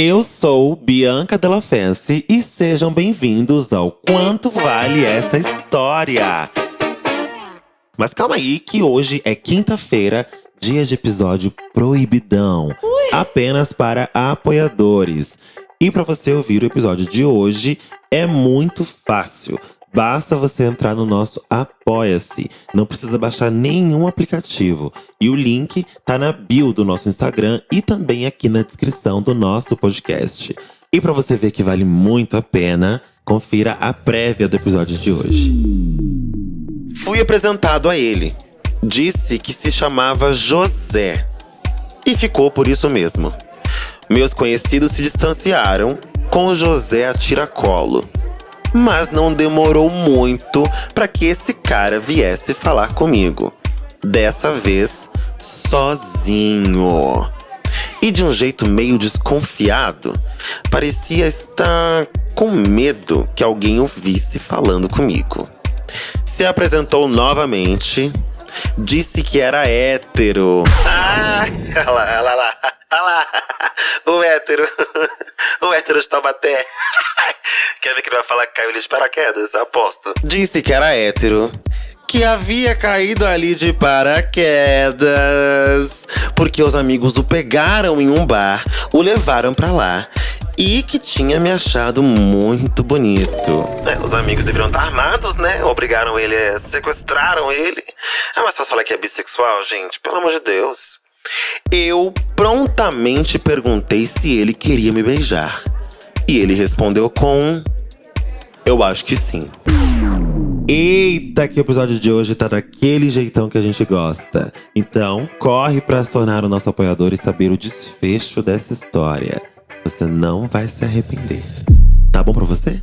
Eu sou Bianca Della Fence e sejam bem-vindos ao Quanto Vale Essa História. Mas calma aí que hoje é quinta-feira, dia de episódio proibidão, apenas para apoiadores. E para você ouvir o episódio de hoje é muito fácil. Basta você entrar no nosso Apoia-se. Não precisa baixar nenhum aplicativo. E o link tá na bio do nosso Instagram e também aqui na descrição do nosso podcast. E para você ver que vale muito a pena, confira a prévia do episódio de hoje. Fui apresentado a ele. Disse que se chamava José. E ficou por isso mesmo. Meus conhecidos se distanciaram com José a tiracolo. Mas não demorou muito para que esse cara viesse falar comigo. Dessa vez, sozinho. E de um jeito meio desconfiado, parecia estar com medo que alguém o visse falando comigo. Se apresentou novamente, disse que era hétero. Ah, olha lá, olha lá, olha lá, o hétero, o hétero de Taubaté. Quer ver que ele vai falar que caiu ali de paraquedas? Aposto. Disse que era hétero. Que havia caído ali de paraquedas. Porque os amigos o pegaram em um bar, o levaram pra lá. E que tinha me achado muito bonito. É, os amigos deveriam estar armados, né? Obrigaram ele, a, sequestraram ele. É mais fácil falar que é bissexual, gente. Pelo amor de Deus. Eu prontamente perguntei se ele queria me beijar. E ele respondeu com. Eu acho que sim. Eita, que o episódio de hoje tá daquele jeitão que a gente gosta. Então, corre para se tornar o nosso apoiador e saber o desfecho dessa história. Você não vai se arrepender. Tá bom pra você?